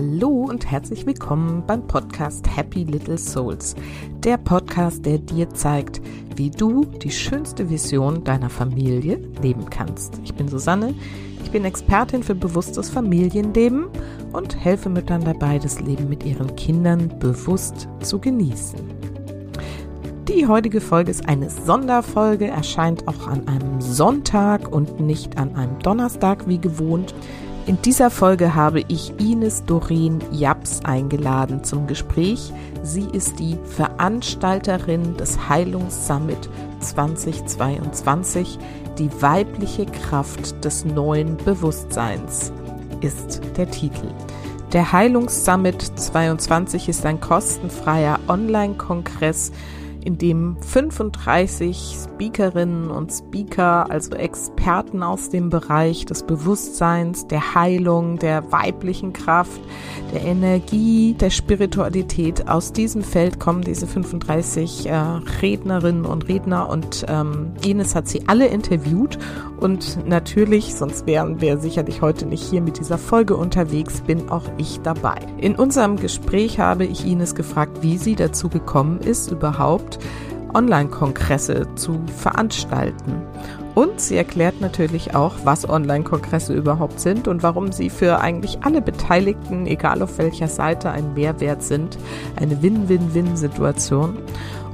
Hallo und herzlich willkommen beim Podcast Happy Little Souls. Der Podcast, der dir zeigt, wie du die schönste Vision deiner Familie leben kannst. Ich bin Susanne, ich bin Expertin für bewusstes Familienleben und helfe Müttern dabei, das Leben mit ihren Kindern bewusst zu genießen. Die heutige Folge ist eine Sonderfolge, erscheint auch an einem Sonntag und nicht an einem Donnerstag wie gewohnt. In dieser Folge habe ich Ines Doreen Japs eingeladen zum Gespräch. Sie ist die Veranstalterin des Heilungssummit 2022. Die weibliche Kraft des neuen Bewusstseins ist der Titel. Der Heilungssummit 22 ist ein kostenfreier Online-Kongress in dem 35 Speakerinnen und Speaker, also Experten aus dem Bereich des Bewusstseins, der Heilung, der weiblichen Kraft, der Energie, der Spiritualität, aus diesem Feld kommen diese 35 äh, Rednerinnen und Redner und ähm, Ines hat sie alle interviewt und natürlich, sonst wären wir sicherlich heute nicht hier mit dieser Folge unterwegs, bin auch ich dabei. In unserem Gespräch habe ich Ines gefragt, wie sie dazu gekommen ist, überhaupt Online-Kongresse zu veranstalten. Und sie erklärt natürlich auch, was Online-Kongresse überhaupt sind und warum sie für eigentlich alle Beteiligten, egal auf welcher Seite, ein Mehrwert sind. Eine Win-Win-Win-Situation.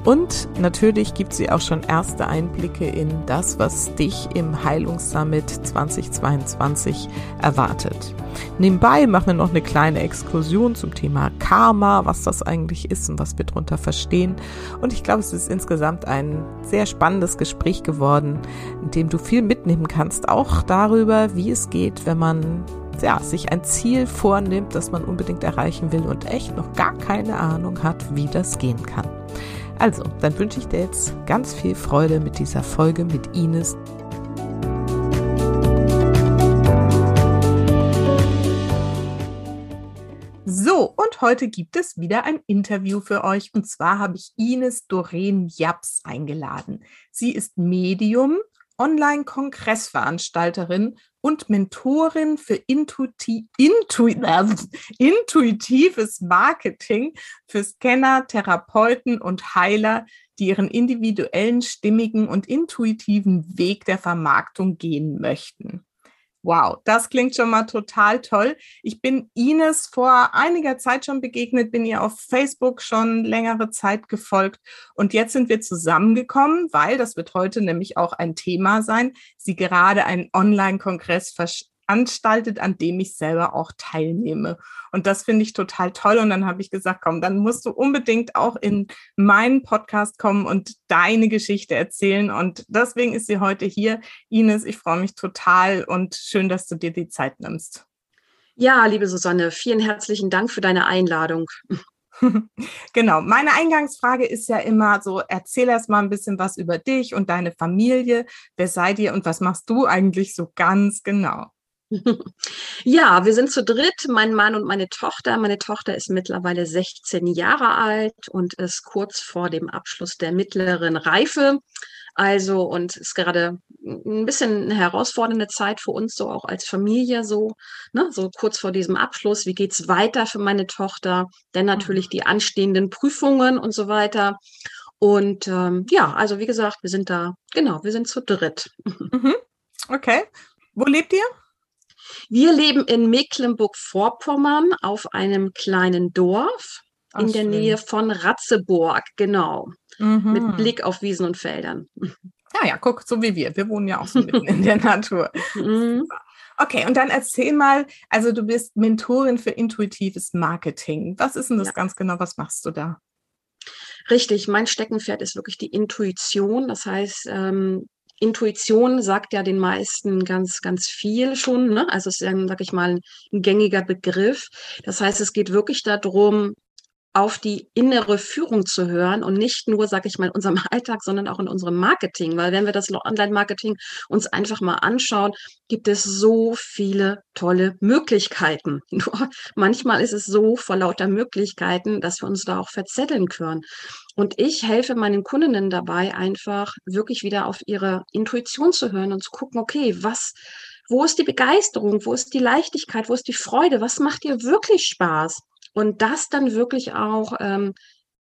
Und natürlich gibt sie auch schon erste Einblicke in das, was dich im Heilungssummit 2022 erwartet. Nebenbei machen wir noch eine kleine Exkursion zum Thema Karma, was das eigentlich ist und was wir darunter verstehen. Und ich glaube, es ist insgesamt ein sehr spannendes Gespräch geworden, in dem du viel mitnehmen kannst, auch darüber, wie es geht, wenn man ja, sich ein Ziel vornimmt, das man unbedingt erreichen will und echt noch gar keine Ahnung hat, wie das gehen kann. Also, dann wünsche ich dir jetzt ganz viel Freude mit dieser Folge mit Ines. So, und heute gibt es wieder ein Interview für euch. Und zwar habe ich Ines Doreen Japs eingeladen. Sie ist Medium, Online-Kongressveranstalterin und Mentorin für Intuiti Intu intuitives Marketing für Scanner, Therapeuten und Heiler, die ihren individuellen, stimmigen und intuitiven Weg der Vermarktung gehen möchten. Wow, das klingt schon mal total toll. Ich bin Ines vor einiger Zeit schon begegnet, bin ihr auf Facebook schon längere Zeit gefolgt und jetzt sind wir zusammengekommen, weil das wird heute nämlich auch ein Thema sein, sie gerade einen Online-Kongress veranstaltet, an dem ich selber auch teilnehme. Und das finde ich total toll. Und dann habe ich gesagt, komm, dann musst du unbedingt auch in meinen Podcast kommen und deine Geschichte erzählen. Und deswegen ist sie heute hier. Ines, ich freue mich total und schön, dass du dir die Zeit nimmst. Ja, liebe Susanne, vielen herzlichen Dank für deine Einladung. genau. Meine Eingangsfrage ist ja immer so, erzähl erst mal ein bisschen was über dich und deine Familie. Wer seid ihr und was machst du eigentlich so ganz genau? Ja, wir sind zu dritt, mein Mann und meine Tochter. Meine Tochter ist mittlerweile 16 Jahre alt und ist kurz vor dem Abschluss der mittleren Reife. Also und ist gerade ein bisschen eine herausfordernde Zeit für uns, so auch als Familie, so, ne, so kurz vor diesem Abschluss. Wie geht's weiter für meine Tochter? Denn natürlich die anstehenden Prüfungen und so weiter. Und ähm, ja, also wie gesagt, wir sind da, genau, wir sind zu dritt. Mhm. Okay. Wo lebt ihr? Wir leben in Mecklenburg-Vorpommern auf einem kleinen Dorf Ach, in der schön. Nähe von Ratzeburg, genau. Mhm. Mit Blick auf Wiesen und Feldern. Ja, ja, guck, so wie wir. Wir wohnen ja auch so mitten in der Natur. Mhm. Okay, und dann erzähl mal, also du bist Mentorin für intuitives Marketing. Was ist denn das ja. ganz genau? Was machst du da? Richtig, mein Steckenpferd ist wirklich die Intuition. Das heißt, ähm, Intuition sagt ja den meisten ganz, ganz viel schon. Ne? Also es ist sag ich mal, ein gängiger Begriff. Das heißt, es geht wirklich darum, auf die innere Führung zu hören und nicht nur, sag ich mal, in unserem Alltag, sondern auch in unserem Marketing. Weil wenn wir das Online-Marketing uns einfach mal anschauen, gibt es so viele tolle Möglichkeiten. Nur manchmal ist es so vor lauter Möglichkeiten, dass wir uns da auch verzetteln können. Und ich helfe meinen Kundinnen dabei, einfach wirklich wieder auf ihre Intuition zu hören und zu gucken, okay, was wo ist die Begeisterung, wo ist die Leichtigkeit, wo ist die Freude, was macht dir wirklich Spaß? Und das dann wirklich auch ähm,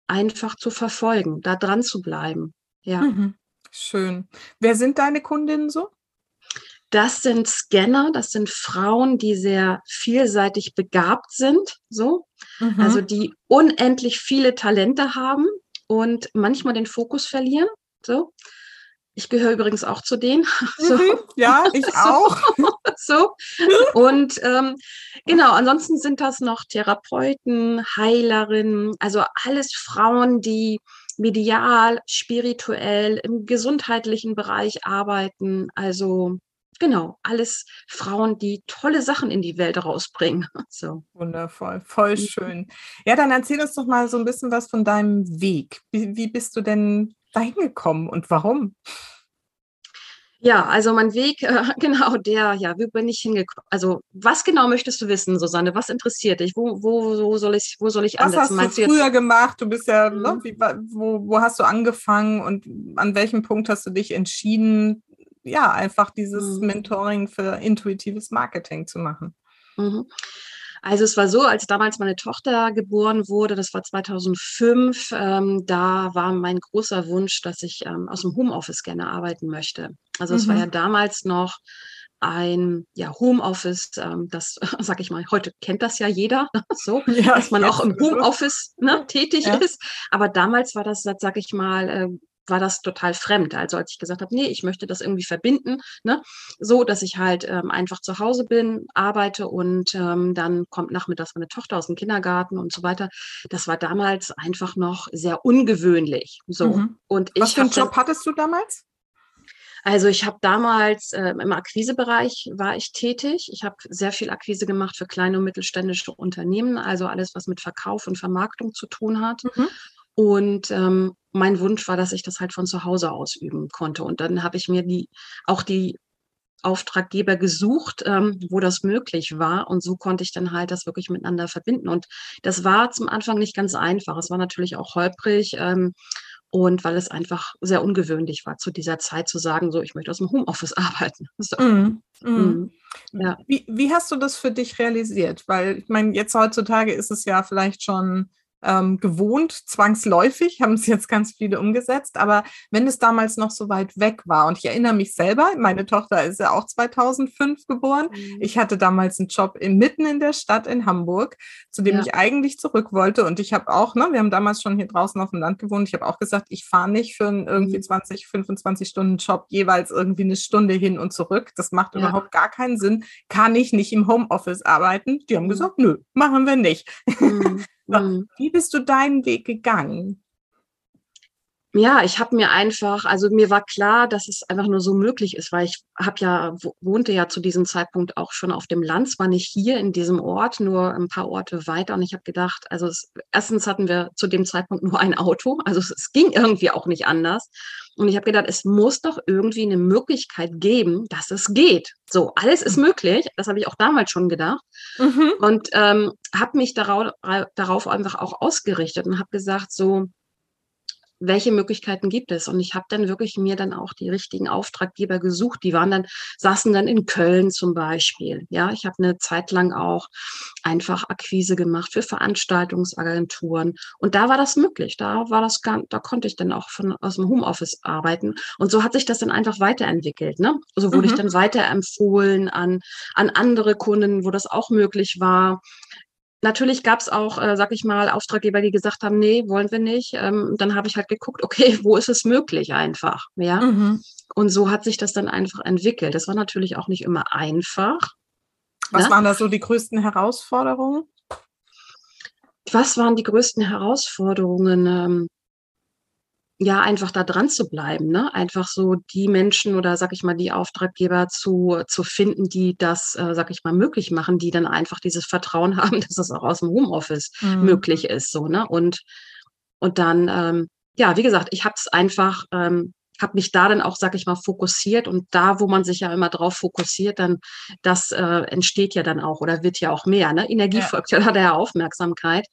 einfach zu verfolgen, da dran zu bleiben. Ja. Mhm. Schön. Wer sind deine Kundinnen so? Das sind Scanner, das sind Frauen, die sehr vielseitig begabt sind, so. Mhm. Also die unendlich viele Talente haben und manchmal den Fokus verlieren, so. Ich gehöre übrigens auch zu denen. So. Mhm, ja, ich auch. So. Und ähm, genau, ansonsten sind das noch Therapeuten, Heilerinnen, also alles Frauen, die medial, spirituell, im gesundheitlichen Bereich arbeiten. Also genau, alles Frauen, die tolle Sachen in die Welt rausbringen. So. Wundervoll, voll mhm. schön. Ja, dann erzähl uns doch mal so ein bisschen was von deinem Weg. Wie, wie bist du denn dahin gekommen und warum? Ja, also mein Weg, äh, genau der, ja, wie bin ich hingekommen? Also, was genau möchtest du wissen, Susanne? Was interessiert dich? Wo, wo, wo soll ich, wo soll ich was ansetzen? Was hast du früher gemacht? Du bist ja, ne, mhm. ne, wie, wo, wo hast du angefangen und an welchem Punkt hast du dich entschieden, ja, einfach dieses mhm. Mentoring für intuitives Marketing zu machen? Mhm. Also es war so, als damals meine Tochter geboren wurde, das war 2005, ähm, da war mein großer Wunsch, dass ich ähm, aus dem Homeoffice gerne arbeiten möchte. Also es war ja mhm. damals noch ein ja, Homeoffice, ähm, das sag ich mal, heute kennt das ja jeder, so, ja, dass man auch im Homeoffice ne, tätig ja. ist. Aber damals war das, sag ich mal, äh, war das total fremd. Also als ich gesagt habe, nee, ich möchte das irgendwie verbinden, ne, so dass ich halt ähm, einfach zu Hause bin, arbeite und ähm, dann kommt nachmittags meine Tochter aus dem Kindergarten und so weiter. Das war damals einfach noch sehr ungewöhnlich. So. Mhm. Und ich Was für einen Job hattest du damals? Also ich habe damals äh, im Akquisebereich war ich tätig. Ich habe sehr viel Akquise gemacht für kleine und mittelständische Unternehmen, also alles, was mit Verkauf und Vermarktung zu tun hat. Mhm. Und ähm, mein Wunsch war, dass ich das halt von zu Hause ausüben konnte. Und dann habe ich mir die auch die Auftraggeber gesucht, ähm, wo das möglich war. Und so konnte ich dann halt das wirklich miteinander verbinden. Und das war zum Anfang nicht ganz einfach. Es war natürlich auch holprig. Ähm, und weil es einfach sehr ungewöhnlich war, zu dieser Zeit zu sagen, so, ich möchte aus dem Homeoffice arbeiten. So. Mm. Mm. Ja. Wie, wie hast du das für dich realisiert? Weil ich meine, jetzt heutzutage ist es ja vielleicht schon ähm, gewohnt, zwangsläufig, haben es jetzt ganz viele umgesetzt. Aber wenn es damals noch so weit weg war, und ich erinnere mich selber, meine Tochter ist ja auch 2005 geboren. Mhm. Ich hatte damals einen Job in, mitten in der Stadt in Hamburg, zu dem ja. ich eigentlich zurück wollte. Und ich habe auch, ne, wir haben damals schon hier draußen auf dem Land gewohnt. Ich habe auch gesagt, ich fahre nicht für einen irgendwie 20, mhm. 25 Stunden Job jeweils irgendwie eine Stunde hin und zurück. Das macht ja. überhaupt gar keinen Sinn. Kann ich nicht im Homeoffice arbeiten? Die haben mhm. gesagt, nö, machen wir nicht. Mhm. Mhm. Wie bist du deinen Weg gegangen? Ja, ich habe mir einfach, also mir war klar, dass es einfach nur so möglich ist, weil ich habe ja wohnte ja zu diesem Zeitpunkt auch schon auf dem Land, zwar nicht hier in diesem Ort, nur ein paar Orte weiter. Und ich habe gedacht, also es, erstens hatten wir zu dem Zeitpunkt nur ein Auto, also es, es ging irgendwie auch nicht anders. Und ich habe gedacht, es muss doch irgendwie eine Möglichkeit geben, dass es geht. So, alles ist mhm. möglich. Das habe ich auch damals schon gedacht. Mhm. Und ähm, habe mich darauf, darauf einfach auch ausgerichtet und habe gesagt, so, welche Möglichkeiten gibt es? Und ich habe dann wirklich mir dann auch die richtigen Auftraggeber gesucht. Die waren dann, saßen dann in Köln zum Beispiel. Ja, ich habe eine Zeit lang auch einfach Akquise gemacht für Veranstaltungsagenturen. Und da war das möglich. Da war das da konnte ich dann auch von aus dem Homeoffice arbeiten. Und so hat sich das dann einfach weiterentwickelt. Ne? So wurde mhm. ich dann weiterempfohlen an, an andere Kunden, wo das auch möglich war. Natürlich gab es auch, äh, sag ich mal, Auftraggeber, die gesagt haben, nee, wollen wir nicht. Ähm, dann habe ich halt geguckt, okay, wo ist es möglich einfach, ja. Mhm. Und so hat sich das dann einfach entwickelt. Das war natürlich auch nicht immer einfach. Was ne? waren da so die größten Herausforderungen? Was waren die größten Herausforderungen? Ähm, ja, einfach da dran zu bleiben, ne? Einfach so die Menschen oder sag ich mal, die Auftraggeber zu, zu finden, die das, äh, sag ich mal, möglich machen, die dann einfach dieses Vertrauen haben, dass es auch aus dem Homeoffice mhm. möglich ist, so, ne? Und, und dann, ähm, ja, wie gesagt, ich habe es einfach ähm, habe mich da dann auch, sag ich mal, fokussiert und da, wo man sich ja immer drauf fokussiert, dann das äh, entsteht ja dann auch oder wird ja auch mehr. Ne? Energie ja. folgt ja der Aufmerksamkeit.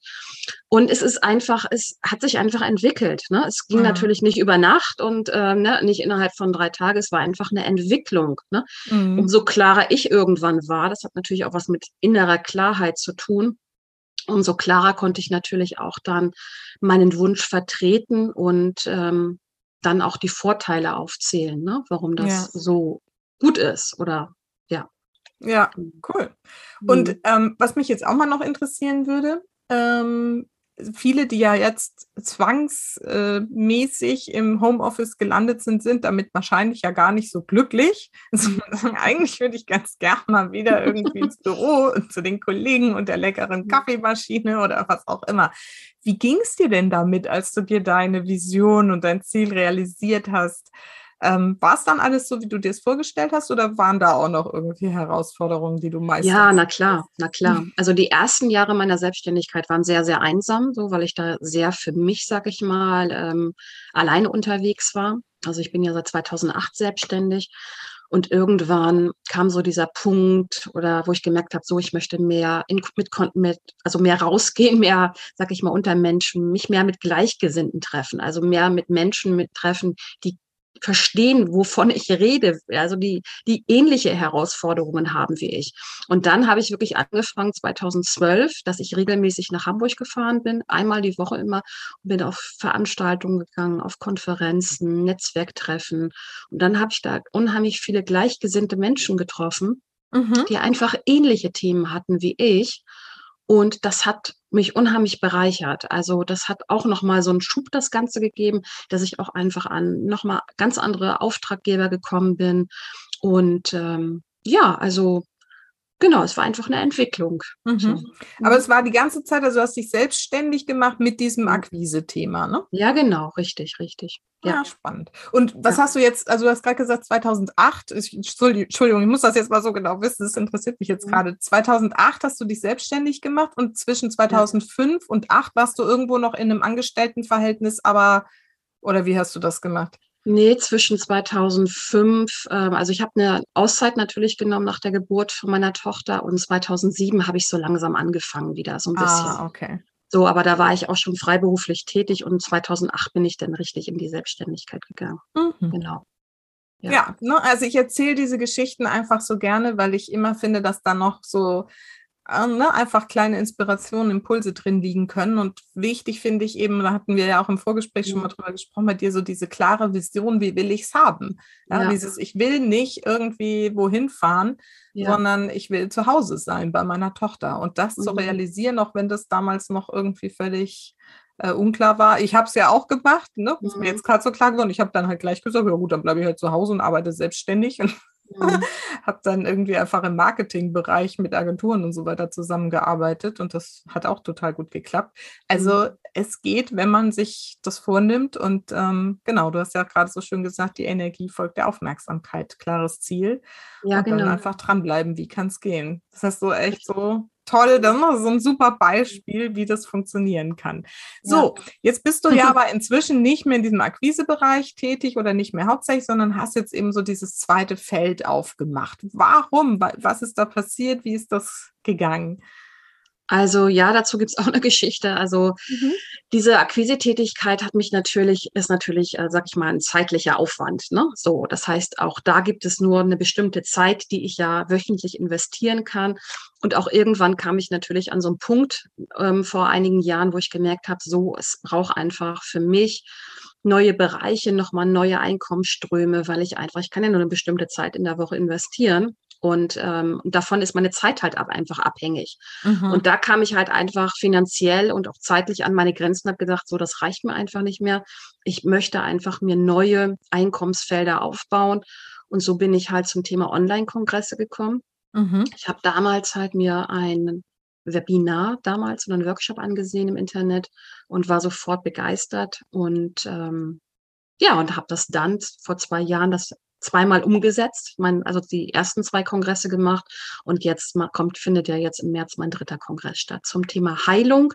Und es ist einfach, es hat sich einfach entwickelt. Ne? Es ging mhm. natürlich nicht über Nacht und äh, ne, nicht innerhalb von drei Tagen. Es war einfach eine Entwicklung. Ne? Mhm. Umso klarer ich irgendwann war, das hat natürlich auch was mit innerer Klarheit zu tun umso klarer konnte ich natürlich auch dann meinen Wunsch vertreten und ähm, dann auch die Vorteile aufzählen, ne? warum das ja. so gut ist oder ja. Ja, mhm. cool. Und mhm. ähm, was mich jetzt auch mal noch interessieren würde, ähm, viele, die ja jetzt zwangsmäßig im Homeoffice gelandet sind, sind damit wahrscheinlich ja gar nicht so glücklich. Also, eigentlich würde ich ganz gern mal wieder irgendwie ins Büro und zu den Kollegen und der leckeren Kaffeemaschine oder was auch immer. Wie ging es dir denn damit, als du dir deine Vision und dein Ziel realisiert hast? Ähm, war es dann alles so, wie du dir es vorgestellt hast, oder waren da auch noch irgendwie Herausforderungen, die du meistern? Ja, na klar, na klar. Also die ersten Jahre meiner Selbstständigkeit waren sehr, sehr einsam, so weil ich da sehr für mich, sag ich mal, ähm, alleine unterwegs war. Also ich bin ja seit 2008 selbstständig und irgendwann kam so dieser Punkt oder wo ich gemerkt habe, so ich möchte mehr in, mit, mit, also mehr rausgehen, mehr, sag ich mal, unter Menschen, mich mehr mit Gleichgesinnten treffen, also mehr mit Menschen mit treffen, die verstehen, wovon ich rede, also die, die ähnliche Herausforderungen haben wie ich. Und dann habe ich wirklich angefangen 2012, dass ich regelmäßig nach Hamburg gefahren bin, einmal die Woche immer und bin auf Veranstaltungen gegangen, auf Konferenzen, Netzwerktreffen. Und dann habe ich da unheimlich viele gleichgesinnte Menschen getroffen, mhm. die einfach ähnliche Themen hatten wie ich. Und das hat mich unheimlich bereichert. Also das hat auch nochmal so einen Schub das Ganze gegeben, dass ich auch einfach an nochmal ganz andere Auftraggeber gekommen bin. Und ähm, ja, also Genau, es war einfach eine Entwicklung. Mhm. So. Aber es war die ganze Zeit, also du hast dich selbstständig gemacht mit diesem Akquise-Thema, ne? Ja, genau, richtig, richtig. Ja, ja spannend. Und was ja. hast du jetzt, also du hast gerade gesagt 2008, ich, Entschuldigung, ich muss das jetzt mal so genau wissen, das interessiert mich jetzt mhm. gerade. 2008 hast du dich selbstständig gemacht und zwischen 2005 ja. und 2008 warst du irgendwo noch in einem Angestelltenverhältnis, aber, oder wie hast du das gemacht? Nee, zwischen 2005, ähm, also ich habe eine Auszeit natürlich genommen nach der Geburt von meiner Tochter und 2007 habe ich so langsam angefangen wieder, so ein bisschen. Ah, okay. So, aber da war ich auch schon freiberuflich tätig und 2008 bin ich dann richtig in die Selbstständigkeit gegangen. Mhm. Genau. Ja, ja ne, also ich erzähle diese Geschichten einfach so gerne, weil ich immer finde, dass da noch so ne, einfach kleine Inspirationen, Impulse drin liegen können. Und wichtig finde ich eben, da hatten wir ja auch im Vorgespräch schon mal drüber gesprochen, bei dir so diese klare Vision, wie will ich es haben? Ja, ja, Dieses, ich will nicht irgendwie wohin fahren, ja. sondern ich will zu Hause sein bei meiner Tochter. Und das mhm. zu realisieren, auch wenn das damals noch irgendwie völlig äh, unklar war. Ich habe es ja auch gemacht, ne? Ist mir mhm. jetzt gerade so klar geworden. Ich habe dann halt gleich gesagt, ja gut, dann bleibe ich halt zu Hause und arbeite selbstständig. Und Mhm. habe dann irgendwie einfach im Marketingbereich mit Agenturen und so weiter zusammengearbeitet und das hat auch total gut geklappt. Also mhm. es geht, wenn man sich das vornimmt und ähm, genau, du hast ja gerade so schön gesagt, die Energie folgt der Aufmerksamkeit, klares Ziel. Ja, und genau. dann einfach dranbleiben, wie kann es gehen. Das heißt so echt so toll, das ist so ein super Beispiel, wie das funktionieren kann. So, ja. jetzt bist du ja aber inzwischen nicht mehr in diesem Akquisebereich tätig oder nicht mehr hauptsächlich, sondern hast jetzt eben so dieses zweite Feld aufgemacht. Warum? Was ist da passiert? Wie ist das gegangen? Also ja, dazu gibt's auch eine Geschichte. Also mhm. diese Akquisetätigkeit hat mich natürlich, ist natürlich, äh, sag ich mal, ein zeitlicher Aufwand. Ne? So, das heißt, auch da gibt es nur eine bestimmte Zeit, die ich ja wöchentlich investieren kann. Und auch irgendwann kam ich natürlich an so einen Punkt ähm, vor einigen Jahren, wo ich gemerkt habe, so, es braucht einfach für mich neue Bereiche, nochmal neue Einkommensströme, weil ich einfach, ich kann ja nur eine bestimmte Zeit in der Woche investieren. Und ähm, davon ist meine Zeit halt einfach abhängig. Mhm. Und da kam ich halt einfach finanziell und auch zeitlich an meine Grenzen und habe gedacht, so, das reicht mir einfach nicht mehr. Ich möchte einfach mir neue Einkommensfelder aufbauen. Und so bin ich halt zum Thema Online-Kongresse gekommen. Mhm. Ich habe damals halt mir ein Webinar damals oder einen Workshop angesehen im Internet und war sofort begeistert und ähm, ja, und habe das dann vor zwei Jahren das zweimal umgesetzt, mein, also die ersten zwei Kongresse gemacht und jetzt kommt, findet ja jetzt im März mein dritter Kongress statt zum Thema Heilung.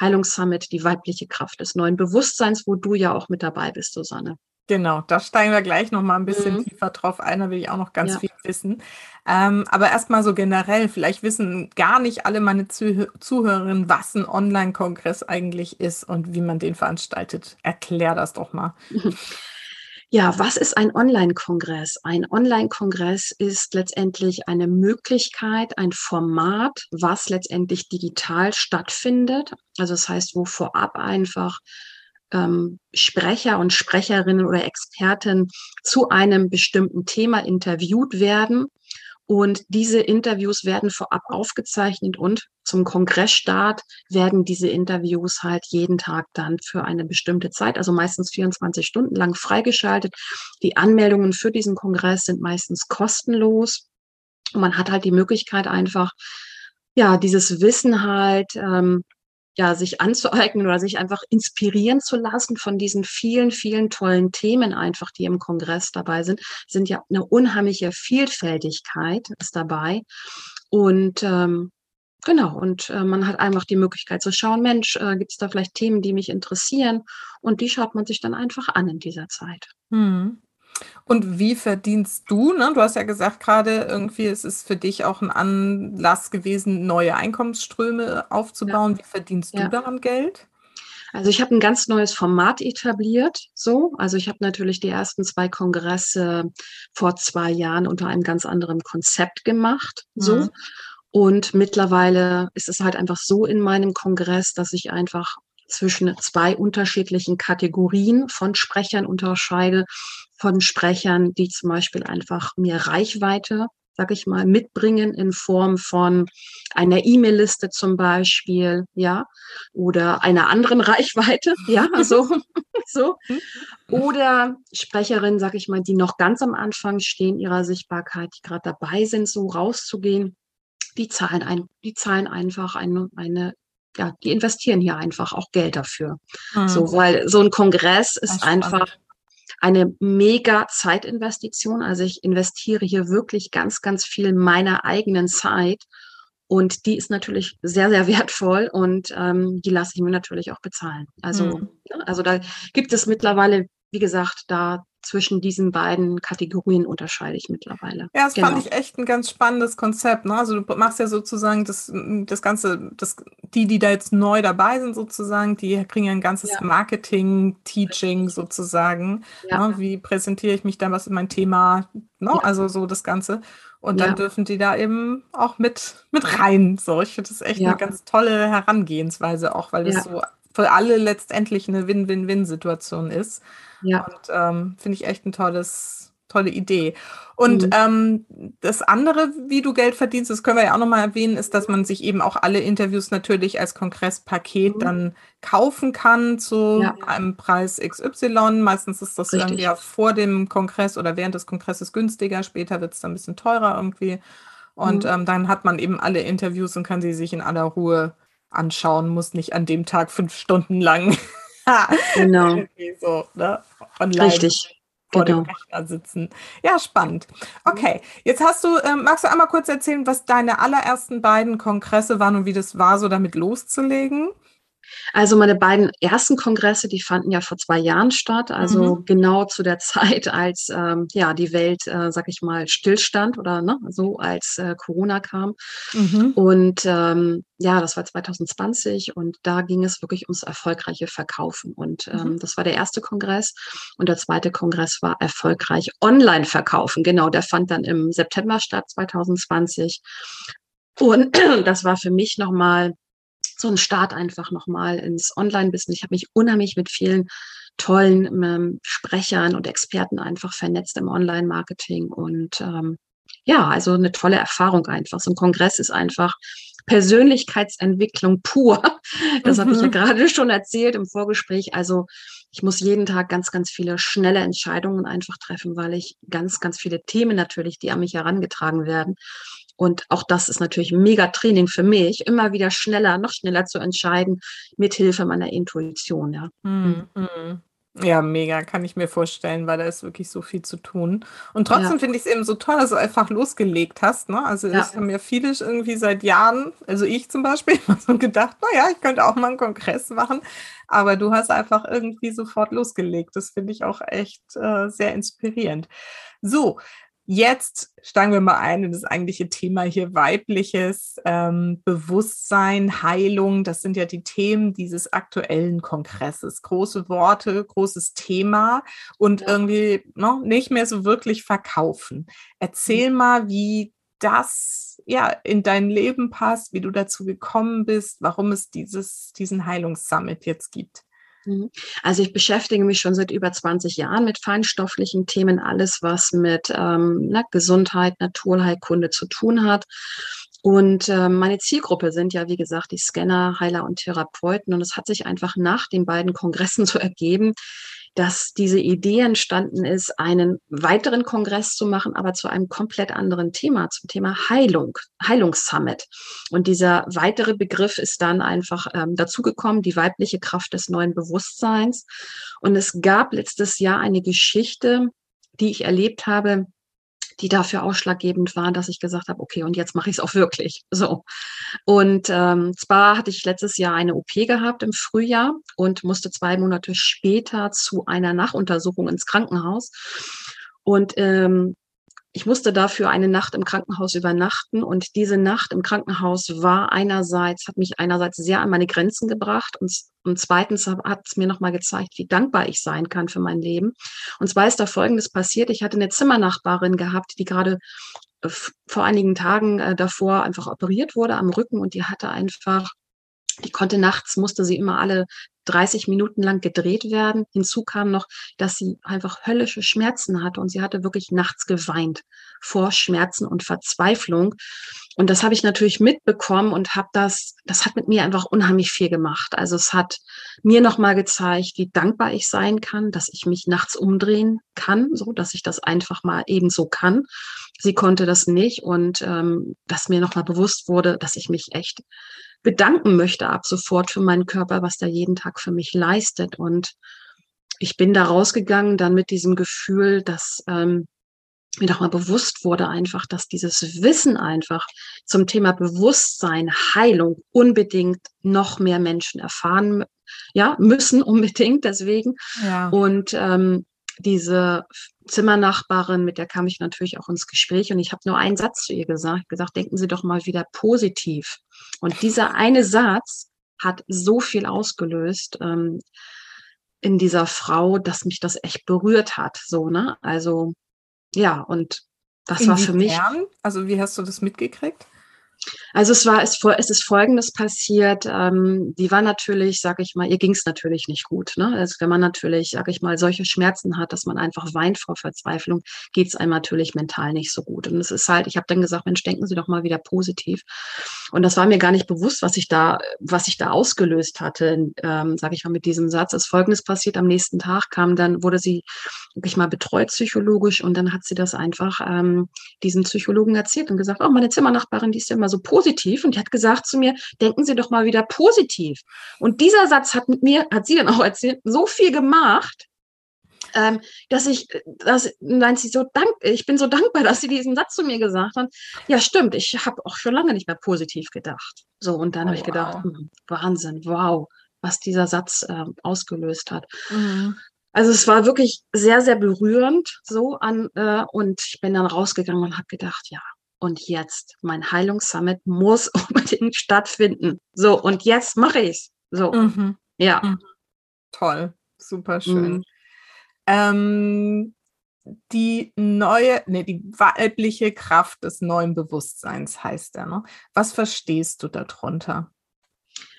Heilungssummit, die weibliche Kraft des neuen Bewusstseins, wo du ja auch mit dabei bist, Susanne. Genau, da steigen wir gleich noch mal ein bisschen mhm. tiefer drauf ein, da will ich auch noch ganz ja. viel wissen. Ähm, aber erstmal so generell, vielleicht wissen gar nicht alle meine Zuh Zuhörerinnen, was ein Online-Kongress eigentlich ist und wie man den veranstaltet. Erklär das doch mal. Ja, was ist ein Online-Kongress? Ein Online-Kongress ist letztendlich eine Möglichkeit, ein Format, was letztendlich digital stattfindet. Also das heißt, wo vorab einfach ähm, Sprecher und Sprecherinnen oder Experten zu einem bestimmten Thema interviewt werden. Und diese Interviews werden vorab aufgezeichnet und zum Kongressstart werden diese Interviews halt jeden Tag dann für eine bestimmte Zeit, also meistens 24 Stunden lang freigeschaltet. Die Anmeldungen für diesen Kongress sind meistens kostenlos. Und man hat halt die Möglichkeit einfach, ja, dieses Wissen halt ähm, ja, sich anzueignen oder sich einfach inspirieren zu lassen von diesen vielen, vielen tollen Themen einfach, die im Kongress dabei sind, sind ja eine unheimliche Vielfältigkeit ist dabei. Und ähm, genau, und äh, man hat einfach die Möglichkeit zu schauen, Mensch, äh, gibt es da vielleicht Themen, die mich interessieren? Und die schaut man sich dann einfach an in dieser Zeit. Hm. Und wie verdienst du? Ne? Du hast ja gesagt gerade, irgendwie ist es für dich auch ein Anlass gewesen, neue Einkommensströme aufzubauen. Ja. Wie verdienst ja. du daran Geld? Also ich habe ein ganz neues Format etabliert. So, also ich habe natürlich die ersten zwei Kongresse vor zwei Jahren unter einem ganz anderen Konzept gemacht. So. Mhm. Und mittlerweile ist es halt einfach so in meinem Kongress, dass ich einfach zwischen zwei unterschiedlichen Kategorien von Sprechern unterscheide, von Sprechern, die zum Beispiel einfach mir Reichweite, sag ich mal, mitbringen in Form von einer E-Mail-Liste zum Beispiel, ja, oder einer anderen Reichweite, ja, so, so. Oder Sprecherinnen, sag ich mal, die noch ganz am Anfang stehen ihrer Sichtbarkeit, die gerade dabei sind, so rauszugehen, die zahlen ein, die zahlen einfach eine, eine ja, die investieren hier einfach auch Geld dafür. Mhm. So, weil so ein Kongress ist einfach eine mega Zeitinvestition. Also ich investiere hier wirklich ganz, ganz viel meiner eigenen Zeit. Und die ist natürlich sehr, sehr wertvoll und ähm, die lasse ich mir natürlich auch bezahlen. Also, mhm. also da gibt es mittlerweile, wie gesagt, da zwischen diesen beiden Kategorien unterscheide ich mittlerweile. Ja, das genau. fand ich echt ein ganz spannendes Konzept. Ne? Also du machst ja sozusagen das, das Ganze, das, die, die da jetzt neu dabei sind sozusagen, die kriegen ja ein ganzes ja. Marketing-Teaching sozusagen. Ja. Ne? Wie präsentiere ich mich dann, was ist mein Thema? Ne? Ja. Also so das Ganze. Und dann dürfen die da eben auch mit, mit rein. So, ich finde das echt eine ganz tolle Herangehensweise auch, weil es so für alle letztendlich eine Win-Win-Win-Situation ist. Ja. Und ähm, finde ich echt ein tolles, tolle Idee. Und mhm. ähm, das andere, wie du Geld verdienst, das können wir ja auch nochmal erwähnen, ist, dass man sich eben auch alle Interviews natürlich als Kongresspaket mhm. dann kaufen kann zu ja. einem Preis XY. Meistens ist das Richtig. irgendwie ja vor dem Kongress oder während des Kongresses günstiger, später wird es dann ein bisschen teurer irgendwie. Und mhm. ähm, dann hat man eben alle Interviews und kann sie sich in aller Ruhe anschauen, muss nicht an dem Tag fünf Stunden lang genau. so, ne? Online Richtig. Vor genau. dem Rechner sitzen. Ja, spannend. Okay, jetzt hast du, ähm, magst du einmal kurz erzählen, was deine allerersten beiden Kongresse waren und wie das war, so damit loszulegen? Also meine beiden ersten Kongresse, die fanden ja vor zwei Jahren statt, also mhm. genau zu der Zeit, als ähm, ja die Welt, äh, sag ich mal, stillstand oder ne, so als äh, Corona kam. Mhm. Und ähm, ja, das war 2020 und da ging es wirklich ums erfolgreiche Verkaufen. Und ähm, mhm. das war der erste Kongress und der zweite Kongress war erfolgreich Online-Verkaufen. Genau, der fand dann im September statt 2020. Und das war für mich nochmal so ein Start einfach nochmal ins Online-Business. Ich habe mich unheimlich mit vielen tollen ähm, Sprechern und Experten einfach vernetzt im Online-Marketing und ähm, ja, also eine tolle Erfahrung einfach. So ein Kongress ist einfach Persönlichkeitsentwicklung pur. Das mhm. habe ich ja mhm. gerade schon erzählt im Vorgespräch. Also ich muss jeden Tag ganz, ganz viele schnelle Entscheidungen einfach treffen, weil ich ganz, ganz viele Themen natürlich, die an mich herangetragen werden, und auch das ist natürlich mega Training für mich, immer wieder schneller, noch schneller zu entscheiden, mit Hilfe meiner Intuition. Ja. Mhm. Ja, mega, kann ich mir vorstellen, weil da ist wirklich so viel zu tun. Und trotzdem Ja, finde ich es eben so toll, dass du einfach losgelegt hast, ne? Also ja, es haben ja viele irgendwie seit Jahren, also ich zum Beispiel, immer so gedacht, na ja, ich könnte auch mal einen Kongress machen, aber du hast einfach irgendwie sofort losgelegt. Das finde ich auch echt äh, sehr inspirierend. So, Jetzt steigen wir mal ein in das eigentliche Thema hier, weibliches ähm, Bewusstsein, Heilung. Das sind ja die Themen dieses aktuellen Kongresses. Große Worte, großes Thema und ja. irgendwie ne, nicht mehr so wirklich verkaufen. Erzähl mal, wie das ja in dein Leben passt, wie du dazu gekommen bist, warum es dieses, diesen Heilungssummit jetzt gibt. Mhm. Also ich beschäftige mich schon seit über 20 Jahren mit feinstofflichen Themen, alles was mit ähm, na, Gesundheit, Naturheilkunde zu tun hat. Und äh, meine Zielgruppe sind ja, wie gesagt, die Scanner, Heiler und Therapeuten. Und es hat sich einfach nach den beiden Kongressen so ergeben, dass diese Idee entstanden ist, einen weiteren Kongress zu machen, aber zu einem komplett anderen Thema, zum Thema Heilung, Heilungssummit. Und dieser weitere Begriff ist dann einfach ähm, dazugekommen, die weibliche Kraft des neuen Bewusstseins. Und es gab letztes Jahr eine Geschichte, die ich erlebt habe, die dafür ausschlaggebend war, dass ich gesagt habe, okay, und jetzt mache ich es auch wirklich. So. Und ähm, zwar hatte ich letztes Jahr eine OP gehabt im Frühjahr und musste zwei Monate später zu einer Nachuntersuchung ins Krankenhaus. Und ähm, ich musste dafür eine Nacht im Krankenhaus übernachten und diese Nacht im Krankenhaus war einerseits, hat mich einerseits sehr an meine Grenzen gebracht und, und zweitens hat es mir nochmal gezeigt, wie dankbar ich sein kann für mein Leben. Und zwar ist da Folgendes passiert. Ich hatte eine Zimmernachbarin gehabt, die gerade äh, vor einigen Tagen äh, davor einfach operiert wurde am Rücken und die hatte einfach die konnte nachts, musste sie immer alle 30 Minuten lang gedreht werden. Hinzu kam noch, dass sie einfach höllische Schmerzen hatte und sie hatte wirklich nachts geweint vor Schmerzen und Verzweiflung. Und das habe ich natürlich mitbekommen und habe das, das hat mit mir einfach unheimlich viel gemacht. Also es hat mir nochmal gezeigt, wie dankbar ich sein kann, dass ich mich nachts umdrehen kann, so dass ich das einfach mal eben so kann. Sie konnte das nicht und ähm, dass mir nochmal bewusst wurde, dass ich mich echt bedanken möchte ab sofort für meinen Körper, was der jeden Tag für mich leistet. Und ich bin da rausgegangen dann mit diesem Gefühl, dass ähm, mir doch mal bewusst wurde einfach, dass dieses Wissen einfach zum Thema Bewusstsein, Heilung unbedingt noch mehr Menschen erfahren, ja, müssen unbedingt deswegen. Ja. Und ähm, diese Zimmernachbarin, mit der kam ich natürlich auch ins Gespräch und ich habe nur einen Satz zu ihr gesagt, gesagt, denken Sie doch mal wieder positiv. Und dieser eine Satz hat so viel ausgelöst ähm, in dieser Frau, dass mich das echt berührt hat. So, ne? Also ja, und das Inwiefern? war für mich. Also wie hast du das mitgekriegt? Also es war, es, es ist Folgendes passiert. Ähm, die war natürlich, sage ich mal, ihr ging es natürlich nicht gut. Ne? Also wenn man natürlich, sage ich mal, solche Schmerzen hat, dass man einfach weint vor Verzweiflung, geht es einem natürlich mental nicht so gut. Und es ist halt, ich habe dann gesagt, Mensch, denken Sie doch mal wieder positiv. Und das war mir gar nicht bewusst, was ich da, was ich da ausgelöst hatte, ähm, sage ich mal, mit diesem Satz. Es ist Folgendes passiert. Am nächsten Tag kam dann, wurde sie wirklich mal betreut psychologisch und dann hat sie das einfach ähm, diesem Psychologen erzählt und gesagt, oh, meine Zimmernachbarin, die ist ja immer so so positiv und die hat gesagt zu mir, denken Sie doch mal wieder positiv. Und dieser Satz hat mit mir, hat sie dann auch erzählt, so viel gemacht, ähm, dass ich, dass, nein, sie so dank, ich bin so dankbar, dass sie diesen Satz zu mir gesagt hat. Ja, stimmt, ich habe auch schon lange nicht mehr positiv gedacht. So, und dann oh, habe ich gedacht, wow. Hm, Wahnsinn, wow, was dieser Satz äh, ausgelöst hat. Mhm. Also es war wirklich sehr, sehr berührend so an äh, und ich bin dann rausgegangen und habe gedacht, ja, und jetzt, mein Heilungssummit muss unbedingt stattfinden. So, und jetzt mache ich es. So, mhm. ja. Mhm. Toll, super schön. Mhm. Ähm, die neue, nee, die weibliche Kraft des neuen Bewusstseins heißt er. Ne? Was verstehst du darunter?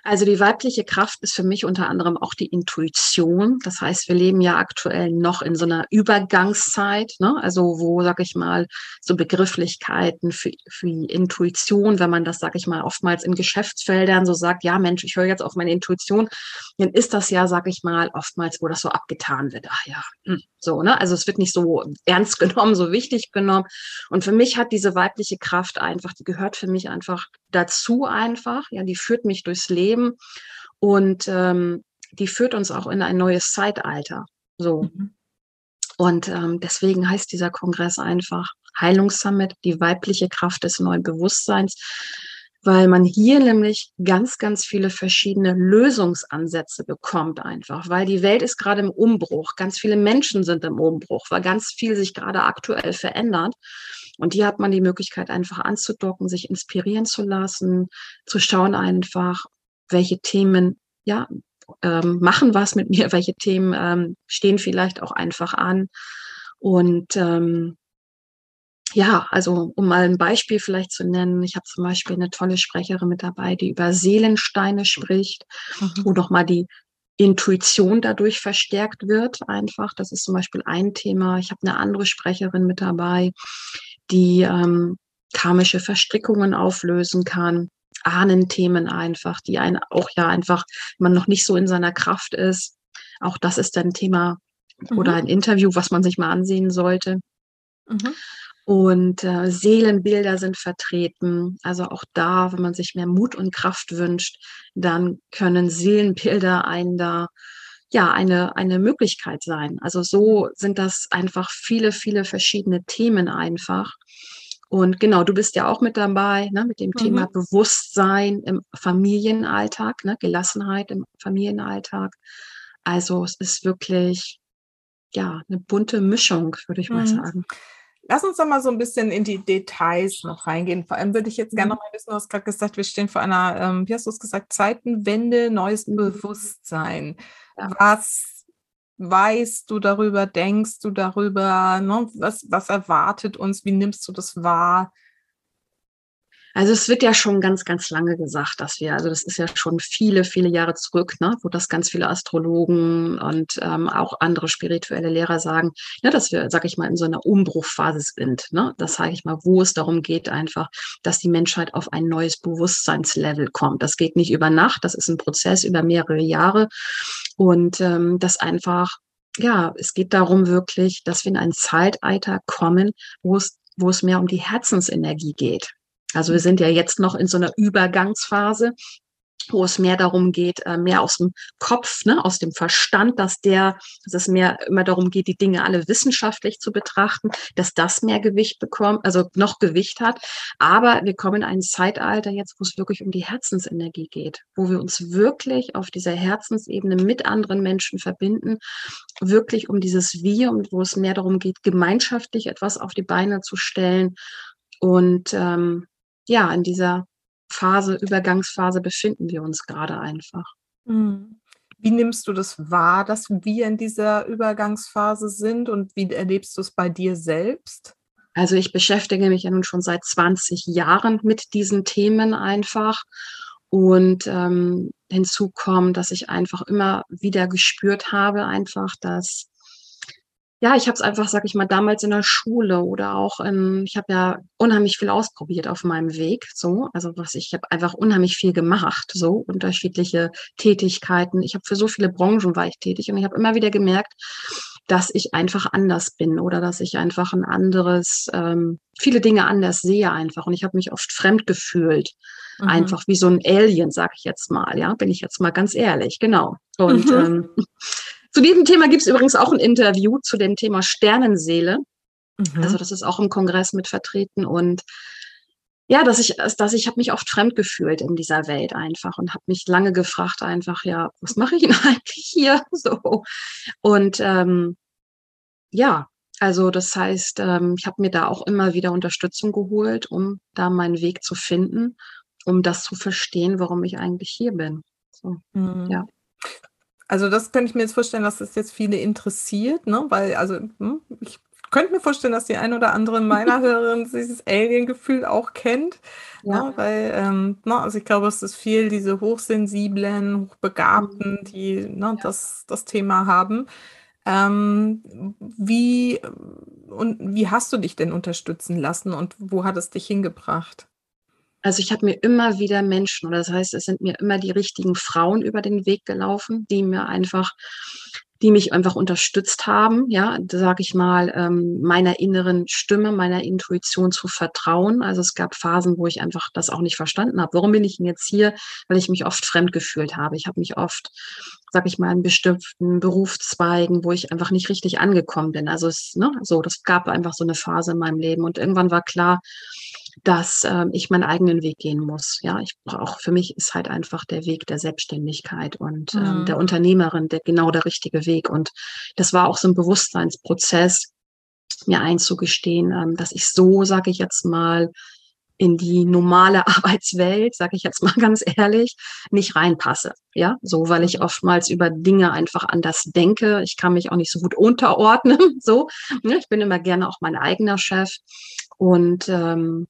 Also die weibliche Kraft ist für mich unter anderem auch die Intuition. Das heißt, wir leben ja aktuell noch in so einer Übergangszeit, ne? also wo, sag ich mal, so Begrifflichkeiten für, für Intuition, wenn man das, sag ich mal, oftmals in Geschäftsfeldern so sagt, ja Mensch, ich höre jetzt auf meine Intuition, dann ist das ja, sag ich mal, oftmals, wo das so abgetan wird. Ach ja, hm, so, ne? Also es wird nicht so ernst genommen, so wichtig genommen. Und für mich hat diese weibliche Kraft einfach, die gehört für mich einfach dazu einfach. Ja, die führt mich durchs Leben und ähm, die führt uns auch in ein neues Zeitalter. So. Mhm. Und ähm, deswegen heißt dieser Kongress einfach Heilungssummit, die weibliche Kraft des neuen Bewusstseins, weil man hier nämlich ganz, ganz viele verschiedene Lösungsansätze bekommt einfach, weil die Welt ist gerade im Umbruch, ganz viele Menschen sind im Umbruch, weil ganz viel sich gerade aktuell verändert. Und hier hat man die Möglichkeit, einfach anzudocken, sich inspirieren zu lassen, zu schauen einfach, welche Themen, ja, ähm, machen was mit mir, welche Themen ähm, stehen vielleicht auch einfach an. Und ähm, ja, also um mal ein Beispiel vielleicht zu nennen, ich habe zum Beispiel eine tolle Sprecherin mit dabei, die über Seelensteine spricht, mhm. wo nochmal die Intuition dadurch verstärkt wird einfach. Das ist zum Beispiel ein Thema. Ich habe eine andere Sprecherin mit dabei, die ähm, karmische Verstrickungen auflösen kann. Ahnenthemen einfach, die einen auch ja einfach, man noch nicht so in seiner Kraft ist. Auch das ist ein Thema mhm. oder ein Interview, was man sich mal ansehen sollte. Mhm. Und äh, Seelenbilder sind vertreten. Also auch da, wenn man sich mehr Mut und Kraft wünscht, dann können Seelenbilder einen da ja eine, eine Möglichkeit sein. Also so sind das einfach viele, viele verschiedene Themen einfach. Und genau, du bist ja auch mit dabei, ne, mit dem mhm. Thema Bewusstsein im Familienalltag, ne, Gelassenheit im Familienalltag. Also es ist wirklich ja eine bunte Mischung, würde ich mhm. mal sagen. Lass uns doch mal so ein bisschen in die Details noch reingehen. Vor allem würde ich jetzt gerne mhm. noch mal wissen, du hast gerade gesagt, wir stehen vor einer, ähm, wie hast du es gesagt, Zeitenwende, neues mhm. Bewusstsein. Ja. Was weißt du darüber, denkst du darüber, ne? was, was erwartet uns, wie nimmst du das wahr? Also es wird ja schon ganz, ganz lange gesagt, dass wir, also das ist ja schon viele, viele Jahre zurück, ne, wo das ganz viele Astrologen und ähm, auch andere spirituelle Lehrer sagen, ja, dass wir, sag ich mal, in so einer Umbruchphase sind. Ne? Das sage ich mal, wo es darum geht, einfach, dass die Menschheit auf ein neues Bewusstseinslevel kommt. Das geht nicht über Nacht, das ist ein Prozess über mehrere Jahre. Und ähm, das einfach ja, es geht darum wirklich, dass wir in ein Zeitalter kommen, wo es, wo es mehr um die Herzensenergie geht. Also wir sind ja jetzt noch in so einer Übergangsphase, wo es mehr darum geht, äh, mehr aus dem Kopf, ne, aus dem Verstand, dass der, dass es mehr immer darum geht, die Dinge alle wissenschaftlich zu betrachten, dass das mehr Gewicht bekommt, also noch Gewicht hat. Aber wir kommen in ein Zeitalter jetzt, wo es wirklich um die Herzensenergie geht, wo wir uns wirklich auf dieser Herzensebene mit anderen Menschen verbinden, wirklich um dieses Wir und wo es mehr darum geht, gemeinschaftlich etwas auf die Beine zu stellen und ähm, ja, in dieser Phase, Übergangsphase befinden wir uns gerade einfach. Mhm. Wie nimmst du das wahr, dass wir in dieser Übergangsphase sind und wie erlebst du es bei dir selbst? Also ich beschäftige mich ja nun schon seit 20 Jahren mit diesen Themen einfach. Und ähm, hinzu kommt, dass ich einfach immer wieder gespürt habe, einfach, dass ja, ich habe es einfach, sag ich mal, damals in der Schule oder auch in, ich habe ja unheimlich viel ausprobiert auf meinem Weg, so, also was ich habe einfach unheimlich viel gemacht, so unterschiedliche Tätigkeiten. Ich habe für so viele Branchen war ich tätig und ich habe immer wieder gemerkt, dass ich einfach anders bin oder dass ich einfach ein anderes, ähm, viele Dinge anders sehe einfach und ich habe mich oft fremd gefühlt, mhm. einfach wie so ein Alien, sag ich jetzt mal, ja, bin ich jetzt mal ganz ehrlich, genau. Und mhm. ähm, zu diesem Thema gibt es übrigens auch ein Interview zu dem Thema Sternenseele. Mhm. Also das ist auch im Kongress mit vertreten und ja, dass ich, dass ich habe mich oft fremd gefühlt in dieser Welt einfach und habe mich lange gefragt einfach, ja, was mache ich denn eigentlich hier so? Und ähm, ja, also das heißt, ähm, ich habe mir da auch immer wieder Unterstützung geholt, um da meinen Weg zu finden, um das zu verstehen, warum ich eigentlich hier bin. So, mhm. ja. Also das könnte ich mir jetzt vorstellen, dass das jetzt viele interessiert, ne? Weil, also hm, ich könnte mir vorstellen, dass die ein oder andere meiner Hörerinnen dieses Alien-Gefühl auch kennt. Ja. Ne? Weil, ähm, ne, also ich glaube, es ist viel diese Hochsensiblen, Hochbegabten, mhm. die ne, ja. das, das Thema haben. Ähm, wie und wie hast du dich denn unterstützen lassen und wo hat es dich hingebracht? Also ich habe mir immer wieder Menschen, oder das heißt, es sind mir immer die richtigen Frauen über den Weg gelaufen, die mir einfach die mich einfach unterstützt haben, ja, sage ich mal, ähm, meiner inneren Stimme, meiner Intuition zu vertrauen. Also es gab Phasen, wo ich einfach das auch nicht verstanden habe. Warum bin ich denn jetzt hier? Weil ich mich oft fremd gefühlt habe. Ich habe mich oft, sage ich mal, in bestimmten Berufszweigen, wo ich einfach nicht richtig angekommen bin. Also es, ne, so, das gab einfach so eine Phase in meinem Leben. Und irgendwann war klar, dass äh, ich meinen eigenen Weg gehen muss. Ja, ich brauche, für mich ist halt einfach der Weg der Selbstständigkeit und ähm, mhm. der Unternehmerin der genau der richtige Weg. Und das war auch so ein Bewusstseinsprozess, mir einzugestehen, ähm, dass ich so, sage ich jetzt mal, in die normale Arbeitswelt, sage ich jetzt mal ganz ehrlich, nicht reinpasse. Ja, so, weil ich mhm. oftmals über Dinge einfach anders denke. Ich kann mich auch nicht so gut unterordnen. So, ne? ich bin immer gerne auch mein eigener Chef. Und ähm,